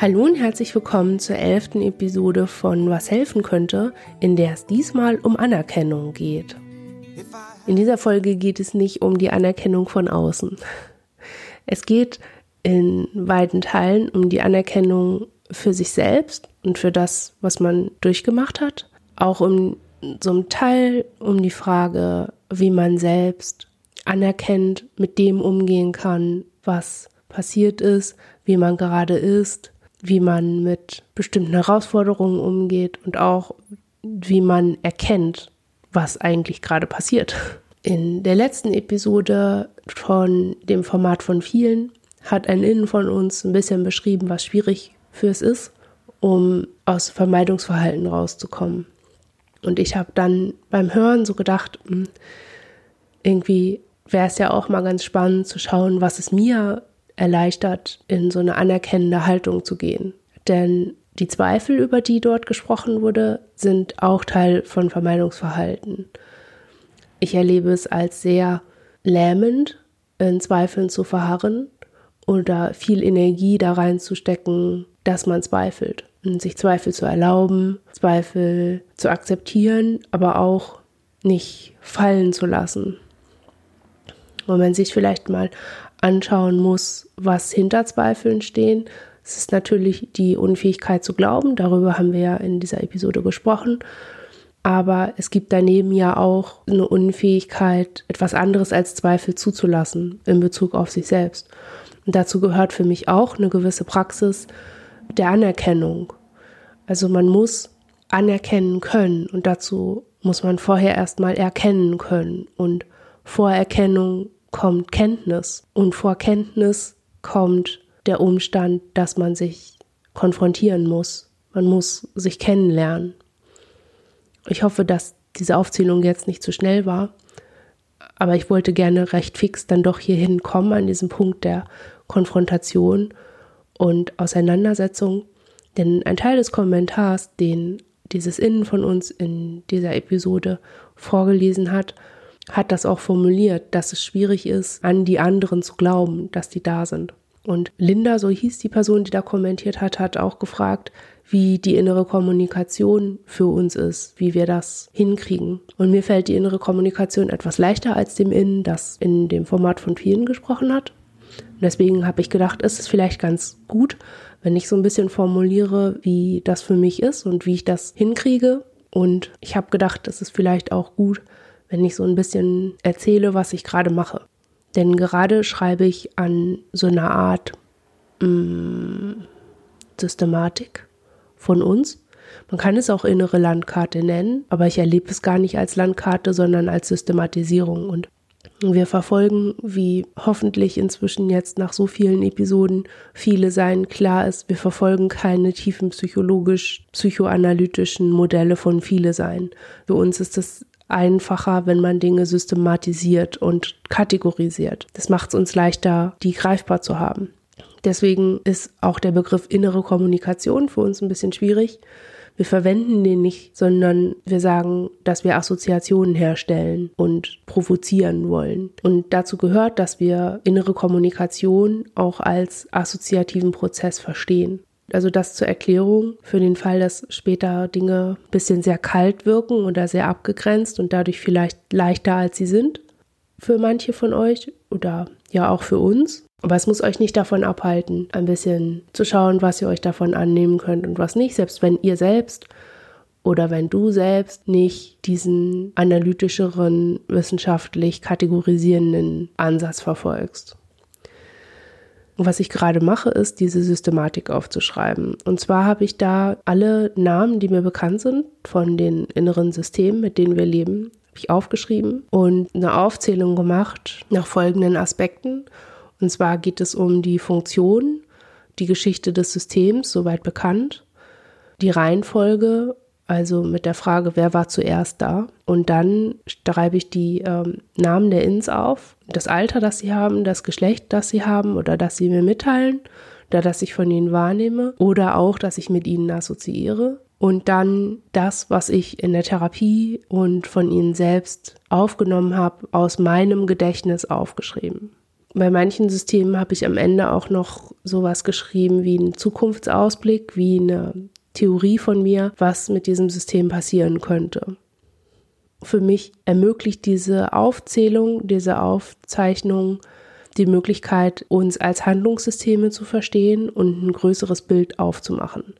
Hallo und herzlich willkommen zur elften Episode von Was helfen könnte, in der es diesmal um Anerkennung geht. In dieser Folge geht es nicht um die Anerkennung von außen. Es geht in weiten Teilen um die Anerkennung für sich selbst und für das, was man durchgemacht hat. Auch um einem Teil um die Frage, wie man selbst anerkennt, mit dem umgehen kann, was passiert ist, wie man gerade ist, wie man mit bestimmten Herausforderungen umgeht und auch wie man erkennt, was eigentlich gerade passiert. In der letzten Episode von dem Format von vielen hat ein Innen von uns ein bisschen beschrieben, was schwierig für es ist, um aus Vermeidungsverhalten rauszukommen. Und ich habe dann beim Hören so gedacht, hm, irgendwie wäre es ja auch mal ganz spannend zu schauen, was es mir erleichtert, in so eine anerkennende Haltung zu gehen. Denn die Zweifel, über die dort gesprochen wurde, sind auch Teil von Vermeidungsverhalten. Ich erlebe es als sehr lähmend, in Zweifeln zu verharren oder viel Energie da reinzustecken, dass man zweifelt. Und sich Zweifel zu erlauben, Zweifel zu akzeptieren, aber auch nicht fallen zu lassen. Und man sich vielleicht mal anschauen muss, was hinter Zweifeln stehen. Es ist natürlich die Unfähigkeit zu glauben, darüber haben wir ja in dieser Episode gesprochen. Aber es gibt daneben ja auch eine Unfähigkeit, etwas anderes als Zweifel zuzulassen in Bezug auf sich selbst. Und dazu gehört für mich auch eine gewisse Praxis der Anerkennung. Also man muss anerkennen können und dazu muss man vorher erstmal erkennen können. Und Vorerkennung kommt Kenntnis und vor Kenntnis kommt der Umstand, dass man sich konfrontieren muss. Man muss sich kennenlernen. Ich hoffe, dass diese Aufzählung jetzt nicht zu schnell war, aber ich wollte gerne recht fix dann doch hier hinkommen an diesem Punkt der Konfrontation und Auseinandersetzung. Denn ein Teil des Kommentars, den dieses Innen von uns in dieser Episode vorgelesen hat, hat das auch formuliert, dass es schwierig ist, an die anderen zu glauben, dass die da sind. Und Linda, so hieß die Person, die da kommentiert hat, hat auch gefragt, wie die innere Kommunikation für uns ist, wie wir das hinkriegen. Und mir fällt die innere Kommunikation etwas leichter als dem Innen, das in dem Format von vielen gesprochen hat. Und deswegen habe ich gedacht, ist es vielleicht ganz gut, wenn ich so ein bisschen formuliere, wie das für mich ist und wie ich das hinkriege. Und ich habe gedacht, es ist vielleicht auch gut, wenn ich so ein bisschen erzähle, was ich gerade mache. Denn gerade schreibe ich an so einer Art mh, mm, Systematik von uns. Man kann es auch innere Landkarte nennen, aber ich erlebe es gar nicht als Landkarte, sondern als Systematisierung. Und wir verfolgen, wie hoffentlich inzwischen jetzt nach so vielen Episoden viele sein klar ist, wir verfolgen keine tiefen psychologisch, psychoanalytischen Modelle von viele sein. Für uns ist es einfacher, wenn man Dinge systematisiert und kategorisiert. Das macht es uns leichter, die greifbar zu haben. Deswegen ist auch der Begriff innere Kommunikation für uns ein bisschen schwierig. Wir verwenden den nicht, sondern wir sagen, dass wir Assoziationen herstellen und provozieren wollen. Und dazu gehört, dass wir innere Kommunikation auch als assoziativen Prozess verstehen. Also das zur Erklärung für den Fall, dass später Dinge ein bisschen sehr kalt wirken oder sehr abgegrenzt und dadurch vielleicht leichter als sie sind für manche von euch oder ja auch für uns. Aber es muss euch nicht davon abhalten, ein bisschen zu schauen, was ihr euch davon annehmen könnt und was nicht, selbst wenn ihr selbst oder wenn du selbst nicht diesen analytischeren, wissenschaftlich kategorisierenden Ansatz verfolgst. Was ich gerade mache, ist, diese Systematik aufzuschreiben. Und zwar habe ich da alle Namen, die mir bekannt sind von den inneren Systemen, mit denen wir leben, habe ich aufgeschrieben und eine Aufzählung gemacht nach folgenden Aspekten. Und zwar geht es um die Funktion, die Geschichte des Systems, soweit bekannt, die Reihenfolge also mit der Frage, wer war zuerst da? Und dann schreibe ich die ähm, Namen der Ins auf, das Alter, das sie haben, das Geschlecht, das sie haben oder das sie mir mitteilen oder dass ich von ihnen wahrnehme oder auch, dass ich mit ihnen assoziiere. Und dann das, was ich in der Therapie und von ihnen selbst aufgenommen habe, aus meinem Gedächtnis aufgeschrieben. Bei manchen Systemen habe ich am Ende auch noch sowas geschrieben wie einen Zukunftsausblick, wie eine Theorie von mir, was mit diesem System passieren könnte. Für mich ermöglicht diese Aufzählung, diese Aufzeichnung die Möglichkeit, uns als Handlungssysteme zu verstehen und ein größeres Bild aufzumachen.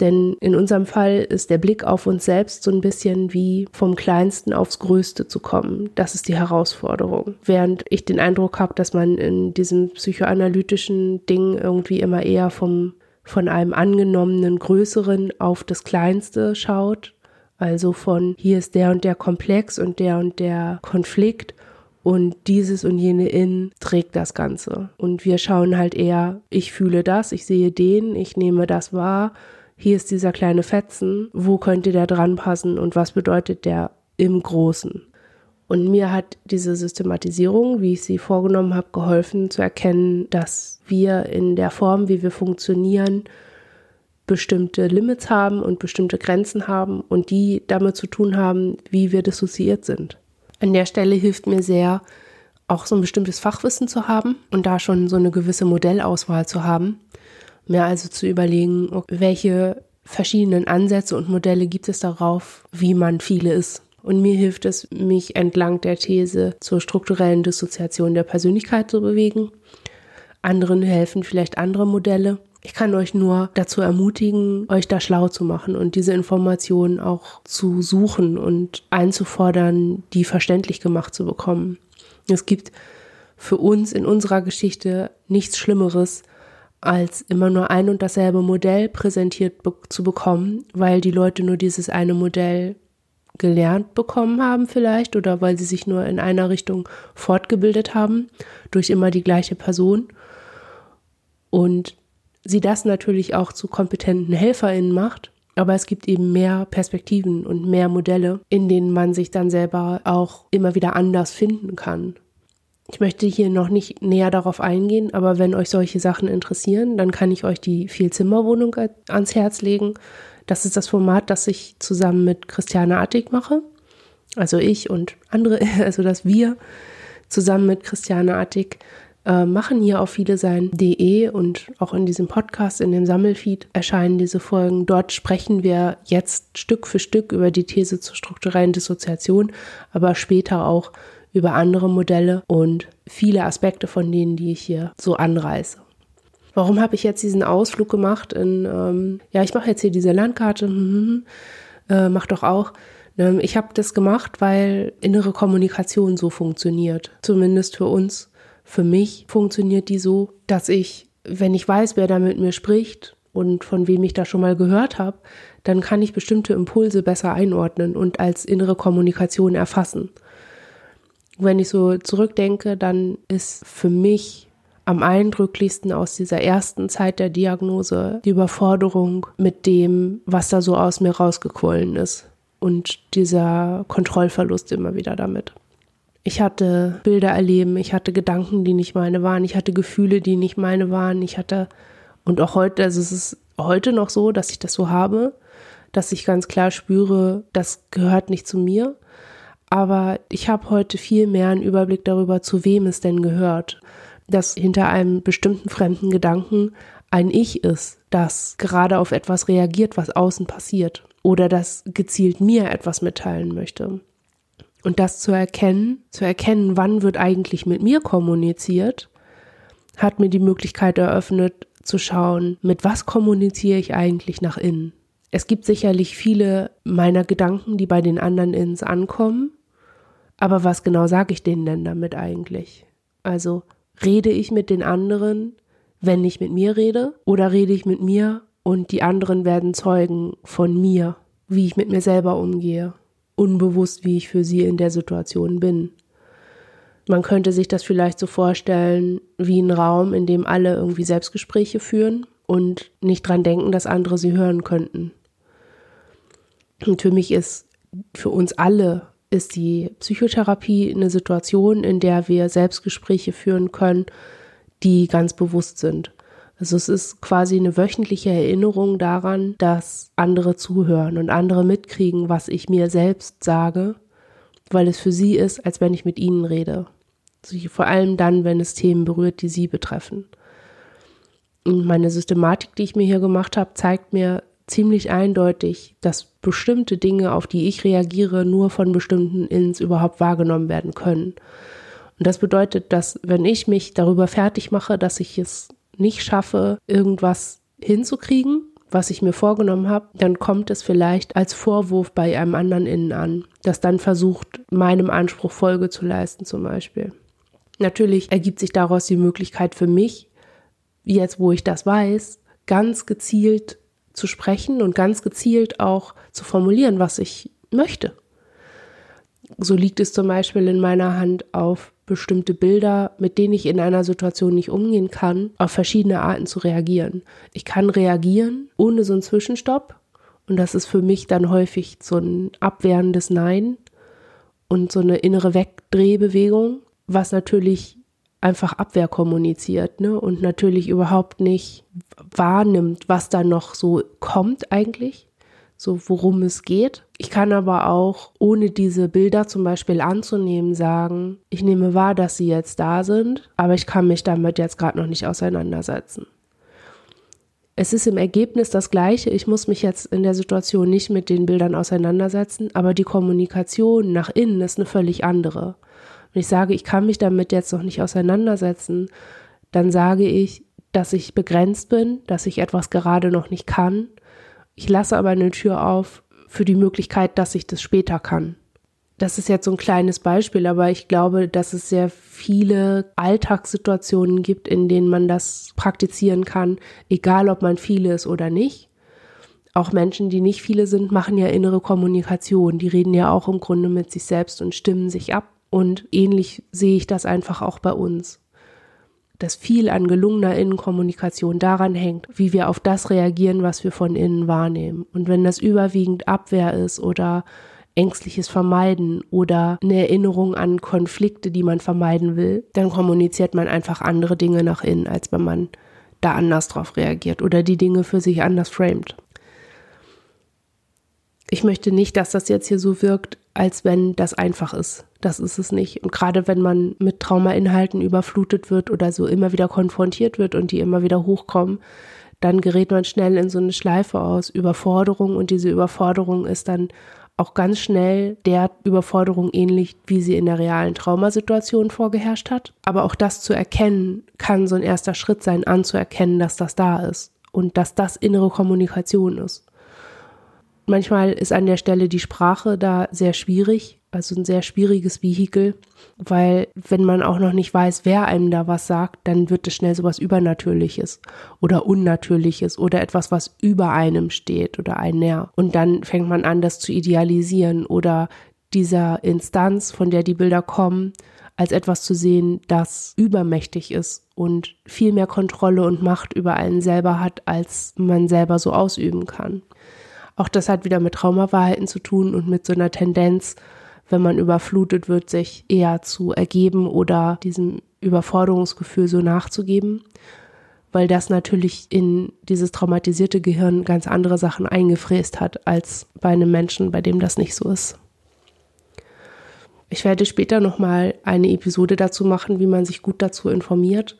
Denn in unserem Fall ist der Blick auf uns selbst so ein bisschen wie vom Kleinsten aufs Größte zu kommen. Das ist die Herausforderung. Während ich den Eindruck habe, dass man in diesem psychoanalytischen Ding irgendwie immer eher vom, von einem angenommenen Größeren auf das Kleinste schaut. Also von hier ist der und der Komplex und der und der Konflikt und dieses und jene in trägt das Ganze. Und wir schauen halt eher, ich fühle das, ich sehe den, ich nehme das wahr hier ist dieser kleine Fetzen, wo könnte der dran passen und was bedeutet der im Großen? Und mir hat diese Systematisierung, wie ich sie vorgenommen habe, geholfen zu erkennen, dass wir in der Form, wie wir funktionieren, bestimmte Limits haben und bestimmte Grenzen haben und die damit zu tun haben, wie wir dissoziiert sind. An der Stelle hilft mir sehr, auch so ein bestimmtes Fachwissen zu haben und da schon so eine gewisse Modellauswahl zu haben, Mir also zu überlegen, welche verschiedenen Ansätze und Modelle gibt es darauf, wie man viele ist. Und mir hilft es, mich entlang der These zur strukturellen Dissoziation der Persönlichkeit zu bewegen. Anderen helfen vielleicht andere Modelle. Ich kann euch nur dazu ermutigen, euch da schlau zu machen und diese Informationen auch zu suchen und einzufordern, die verständlich gemacht zu bekommen. Es gibt für uns in unserer Geschichte nichts Schlimmeres, als immer nur ein und dasselbe Modell präsentiert zu bekommen, weil die Leute nur dieses eine Modell gelernt bekommen haben vielleicht oder weil sie sich nur in einer Richtung fortgebildet haben durch immer die gleiche Person und sie das natürlich auch zu kompetenten Helferinnen macht, aber es gibt eben mehr Perspektiven und mehr Modelle, in denen man sich dann selber auch immer wieder anders finden kann. Ich möchte hier noch nicht näher darauf eingehen, aber wenn euch solche Sachen interessieren, dann kann ich euch die Vielzimmerwohnung ans Herz legen. Das ist das Format, das ich zusammen mit Christiane Attig mache. Also ich und andere, also dass wir zusammen mit Christiane Attig äh, machen hier auf viele sein.de und auch in diesem Podcast, in dem Sammelfeed erscheinen diese Folgen. Dort sprechen wir jetzt Stück für Stück über die These zur strukturellen Dissoziation, aber später auch über andere Modelle und viele Aspekte von denen, die ich hier so anreiße. Warum habe ich jetzt diesen Ausflug gemacht in, ähm, ja, ich mache jetzt hier diese Landkarte, hm, äh, mach doch auch. Ähm, ich habe das gemacht, weil innere Kommunikation so funktioniert. Zumindest für uns. Für mich funktioniert die so, dass ich, wenn ich weiß, wer da mit mir spricht und von wem ich da schon mal gehört habe, dann kann ich bestimmte Impulse besser einordnen und als innere Kommunikation erfassen. Wenn ich so zurückdenke, dann ist für mich am eindrücklichsten aus dieser ersten Zeit der Diagnose die Überforderung mit dem, was da so aus mir rausgequollen ist und dieser Kontrollverlust immer wieder damit. Ich hatte Bilder erleben, ich hatte Gedanken, die nicht meine waren, ich hatte Gefühle, die nicht meine waren, ich hatte und auch heute, also es ist heute noch so, dass ich das so habe, dass ich ganz klar spüre, das gehört nicht zu mir aber ich habe heute viel mehr einen Überblick darüber, zu wem es denn gehört. Dass hinter einem bestimmten fremden Gedanken ein Ich ist, das gerade auf etwas reagiert, was außen passiert. Oder das gezielt mir etwas mitteilen möchte. Und das zu erkennen, zu erkennen, wann wird eigentlich mit mir kommuniziert, hat mir die Möglichkeit eröffnet, zu schauen, mit was kommuniziere ich eigentlich nach innen. Es gibt sicherlich viele meiner Gedanken, die bei den anderen ins ankommen, aber was genau sage ich denen denn damit eigentlich? Also rede ich mit den anderen, wenn ich mit mir rede, oder rede ich mit mir und die anderen werden Zeugen von mir, wie ich mit mir selber umgehe, unbewusst, wie ich für sie in der Situation bin. Man könnte sich das vielleicht so vorstellen wie ein Raum, in dem alle irgendwie Selbstgespräche führen und nicht dran denken, dass andere sie hören könnten. Und für mich ist für uns alle ist die Psychotherapie eine Situation, in der wir Selbstgespräche führen können, die ganz bewusst sind. Also es ist quasi eine wöchentliche Erinnerung daran, dass andere zuhören und andere mitkriegen, was ich mir selbst sage, weil es für sie ist, als wenn ich mit ihnen rede. Also vor allem dann, wenn es Themen berührt, die sie betreffen. Und meine Systematik, die ich mir hier gemacht habe, zeigt mir ziemlich eindeutig, dass bestimmte Dinge, auf die ich reagiere, nur von bestimmten Ins überhaupt wahrgenommen werden können. Und das bedeutet, dass wenn ich mich darüber fertig mache, dass ich es nicht schaffe, irgendwas hinzukriegen, was ich mir vorgenommen habe, dann kommt es vielleicht als Vorwurf bei einem anderen innen an, das dann versucht, meinem Anspruch Folge zu leisten zum Beispiel. Natürlich ergibt sich daraus die Möglichkeit für mich, jetzt wo ich das weiß, ganz gezielt zu sprechen und ganz gezielt auch zu formulieren, was ich möchte. So liegt es zum Beispiel in meiner Hand, auf bestimmte Bilder, mit denen ich in einer Situation nicht umgehen kann, auf verschiedene Arten zu reagieren. Ich kann reagieren ohne so einen Zwischenstopp und das ist für mich dann häufig so ein abwehrendes Nein und so eine innere Wegdrehbewegung, was natürlich einfach Abwehr kommuniziert ne? und natürlich überhaupt nicht wahrnimmt, was da noch so kommt eigentlich so worum es geht. Ich kann aber auch, ohne diese Bilder zum Beispiel anzunehmen, sagen, ich nehme wahr, dass sie jetzt da sind, aber ich kann mich damit jetzt gerade noch nicht auseinandersetzen. Es ist im Ergebnis das Gleiche. Ich muss mich jetzt in der Situation nicht mit den Bildern auseinandersetzen, aber die Kommunikation nach innen ist eine völlig andere. Wenn ich sage, ich kann mich damit jetzt noch nicht auseinandersetzen, dann sage ich, dass ich begrenzt bin, dass ich etwas gerade noch nicht kann ich lasse aber eine Tür auf für die Möglichkeit, dass ich das später kann. Das ist jetzt so ein kleines Beispiel, aber ich glaube, dass es sehr viele Alltagssituationen gibt, in denen man das praktizieren kann, egal ob man viele ist oder nicht. Auch Menschen, die nicht viele sind, machen ja innere Kommunikation. Die reden ja auch im Grunde mit sich selbst und stimmen sich ab. Und ähnlich sehe ich das einfach auch bei uns dass viel an gelungener Innenkommunikation daran hängt, wie wir auf das reagieren, was wir von innen wahrnehmen. Und wenn das überwiegend Abwehr ist oder ängstliches Vermeiden oder eine Erinnerung an Konflikte, die man vermeiden will, dann kommuniziert man einfach andere Dinge nach innen, als wenn man da anders drauf reagiert oder die Dinge für sich anders framet. Ich möchte nicht, dass das jetzt hier so wirkt, als wenn das einfach ist. Das ist es nicht. Und gerade wenn man mit Traumainhalten überflutet wird oder so immer wieder konfrontiert wird und die immer wieder hochkommen, dann gerät man schnell in so eine Schleife aus Überforderung und diese Überforderung ist dann auch ganz schnell der Überforderung ähnlich, wie sie in der realen Traumasituation vorgeherrscht hat. Aber auch das zu erkennen, kann so ein erster Schritt sein, anzuerkennen, dass das da ist und dass das innere Kommunikation ist. Manchmal ist an der Stelle die Sprache da sehr schwierig, also ein sehr schwieriges Vehikel, weil wenn man auch noch nicht weiß, wer einem da was sagt, dann wird es schnell so was Übernatürliches oder Unnatürliches oder etwas, was über einem steht oder ein näher. Und dann fängt man an, das zu idealisieren oder dieser Instanz, von der die Bilder kommen, als etwas zu sehen, das übermächtig ist und viel mehr Kontrolle und Macht über einen selber hat, als man selber so ausüben kann. Auch das hat wieder mit Traumaverhalten zu tun und mit so einer Tendenz, wenn man überflutet wird, sich eher zu ergeben oder diesem Überforderungsgefühl so nachzugeben, weil das natürlich in dieses traumatisierte Gehirn ganz andere Sachen eingefräst hat als bei einem Menschen, bei dem das nicht so ist. Ich werde später nochmal eine Episode dazu machen, wie man sich gut dazu informiert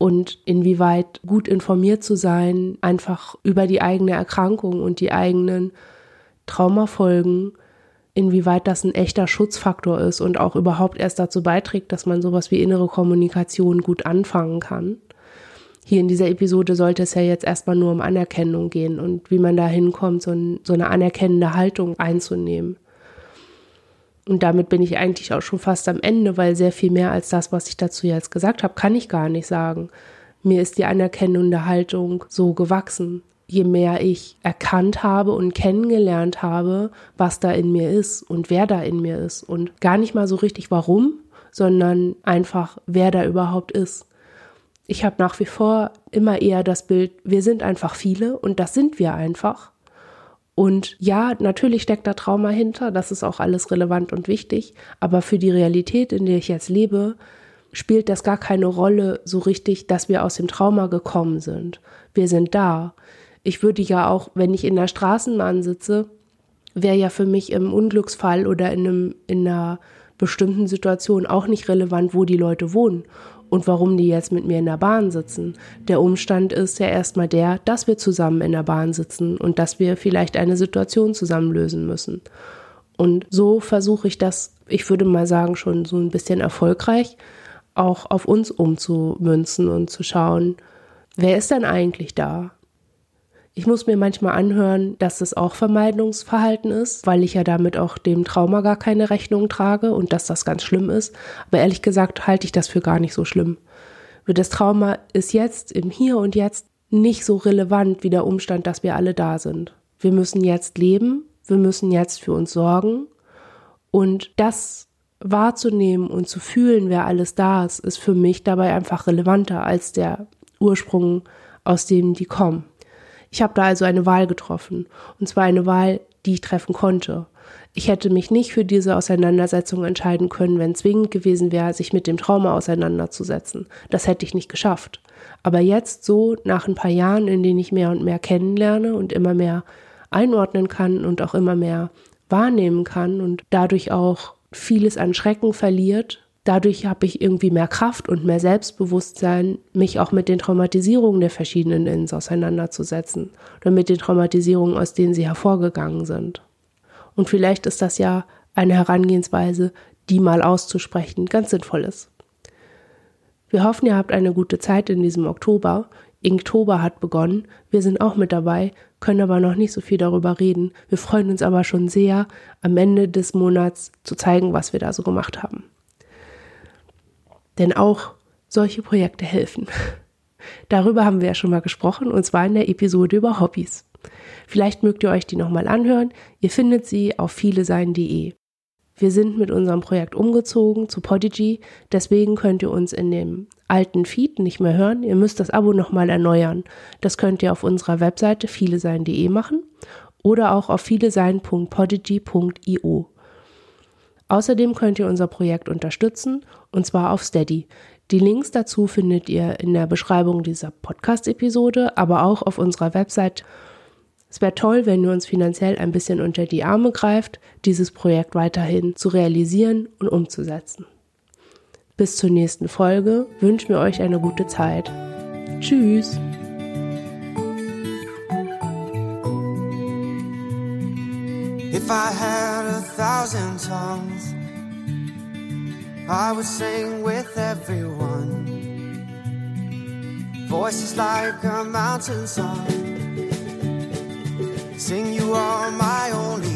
und inwieweit gut informiert zu sein, einfach über die eigene Erkrankung und die eigenen Traumafolgen, inwieweit das ein echter Schutzfaktor ist und auch überhaupt erst dazu beiträgt, dass man sowas wie innere Kommunikation gut anfangen kann. Hier in dieser Episode sollte es ja jetzt erstmal nur um Anerkennung gehen und wie man da hinkommt, so, ein, so eine anerkennende Haltung einzunehmen. Und damit bin ich eigentlich auch schon fast am Ende, weil sehr viel mehr als das, was ich dazu jetzt gesagt habe, kann ich gar nicht sagen. Mir ist die anerkennende Haltung so gewachsen. Je mehr ich erkannt habe und kennengelernt habe, was da in mir ist und wer da in mir ist und gar nicht mal so richtig warum, sondern einfach wer da überhaupt ist. Ich habe nach wie vor immer eher das Bild, wir sind einfach viele und das sind wir einfach. Und ja, natürlich steckt da Trauma hinter, das ist auch alles relevant und wichtig, aber für die Realität, in der ich jetzt lebe, spielt das gar keine Rolle so richtig, dass wir aus dem Trauma gekommen sind. Wir sind da. Ich würde ja auch, wenn ich in der Straßenbahn sitze, wäre ja für mich im Unglücksfall oder in, einem, in einer bestimmten Situationen auch nicht relevant, wo die Leute wohnen und warum die jetzt mit mir in der Bahn sitzen. Der Umstand ist ja erstmal der, dass wir zusammen in der Bahn sitzen und dass wir vielleicht eine Situation zusammen lösen müssen. Und so versuche ich das, ich würde mal sagen, schon so ein bisschen erfolgreich, auch auf uns umzumünzen und zu schauen, wer ist denn eigentlich da? Ich muss mir manchmal anhören, dass das auch Vermeidungsverhalten ist, weil ich ja damit auch dem Trauma gar keine Rechnung trage und dass das ganz schlimm ist. Aber ehrlich gesagt halte ich das für gar nicht so schlimm. Das Trauma ist jetzt im Hier und Jetzt nicht so relevant wie der Umstand, dass wir alle da sind. Wir müssen jetzt leben, wir müssen jetzt für uns sorgen und das wahrzunehmen und zu fühlen, wer alles da ist, ist für mich dabei einfach relevanter als der Ursprung, aus dem die kommen. Ich habe da also eine Wahl getroffen. Und zwar eine Wahl, die ich treffen konnte. Ich hätte mich nicht für diese Auseinandersetzung entscheiden können, wenn zwingend gewesen wäre, sich mit dem Trauma auseinanderzusetzen. Das hätte ich nicht geschafft. Aber jetzt so, nach ein paar Jahren, in denen ich mehr und mehr kennenlerne und immer mehr einordnen kann und auch immer mehr wahrnehmen kann und dadurch auch vieles an Schrecken verliert, dadurch habe ich irgendwie mehr Kraft und mehr Selbstbewusstsein, mich auch mit den Traumatisierungen der verschiedenen Ins auseinanderzusetzen oder mit den Traumatisierungen, aus denen sie hervorgegangen sind. Und vielleicht ist das ja eine Herangehensweise, die mal auszusprechen ganz sinnvoll ist. Wir hoffen, ihr habt eine gute Zeit in diesem Oktober. Inktober hat begonnen. Wir sind auch mit dabei, können aber noch nicht so viel darüber reden. Wir freuen uns aber schon sehr, am Ende des Monats zu zeigen, was wir da so gemacht haben. Denn auch solche Projekte helfen. Darüber haben wir ja schon mal gesprochen, und zwar in der Episode über Hobbys. Vielleicht mögt ihr euch die nochmal anhören. Ihr findet sie auf vielesein.de. Wir sind mit unserem Projekt umgezogen zu Podigy, deswegen könnt ihr uns in dem alten Feed nicht mehr hören. Ihr müsst das Abo nochmal erneuern. Das könnt ihr auf unserer Webseite vielesein.de machen oder auch auf vielesein.podigy.io. Außerdem könnt ihr unser Projekt unterstützen und zwar auf Steady. Die Links dazu findet ihr in der Beschreibung dieser Podcast-Episode, aber auch auf unserer Website. Es wäre toll, wenn ihr uns finanziell ein bisschen unter die Arme greift, dieses Projekt weiterhin zu realisieren und umzusetzen. Bis zur nächsten Folge wünschen wir euch eine gute Zeit. Tschüss! If I had a thousand tongues, I would sing with everyone. Voices like a mountain song. Sing you are my only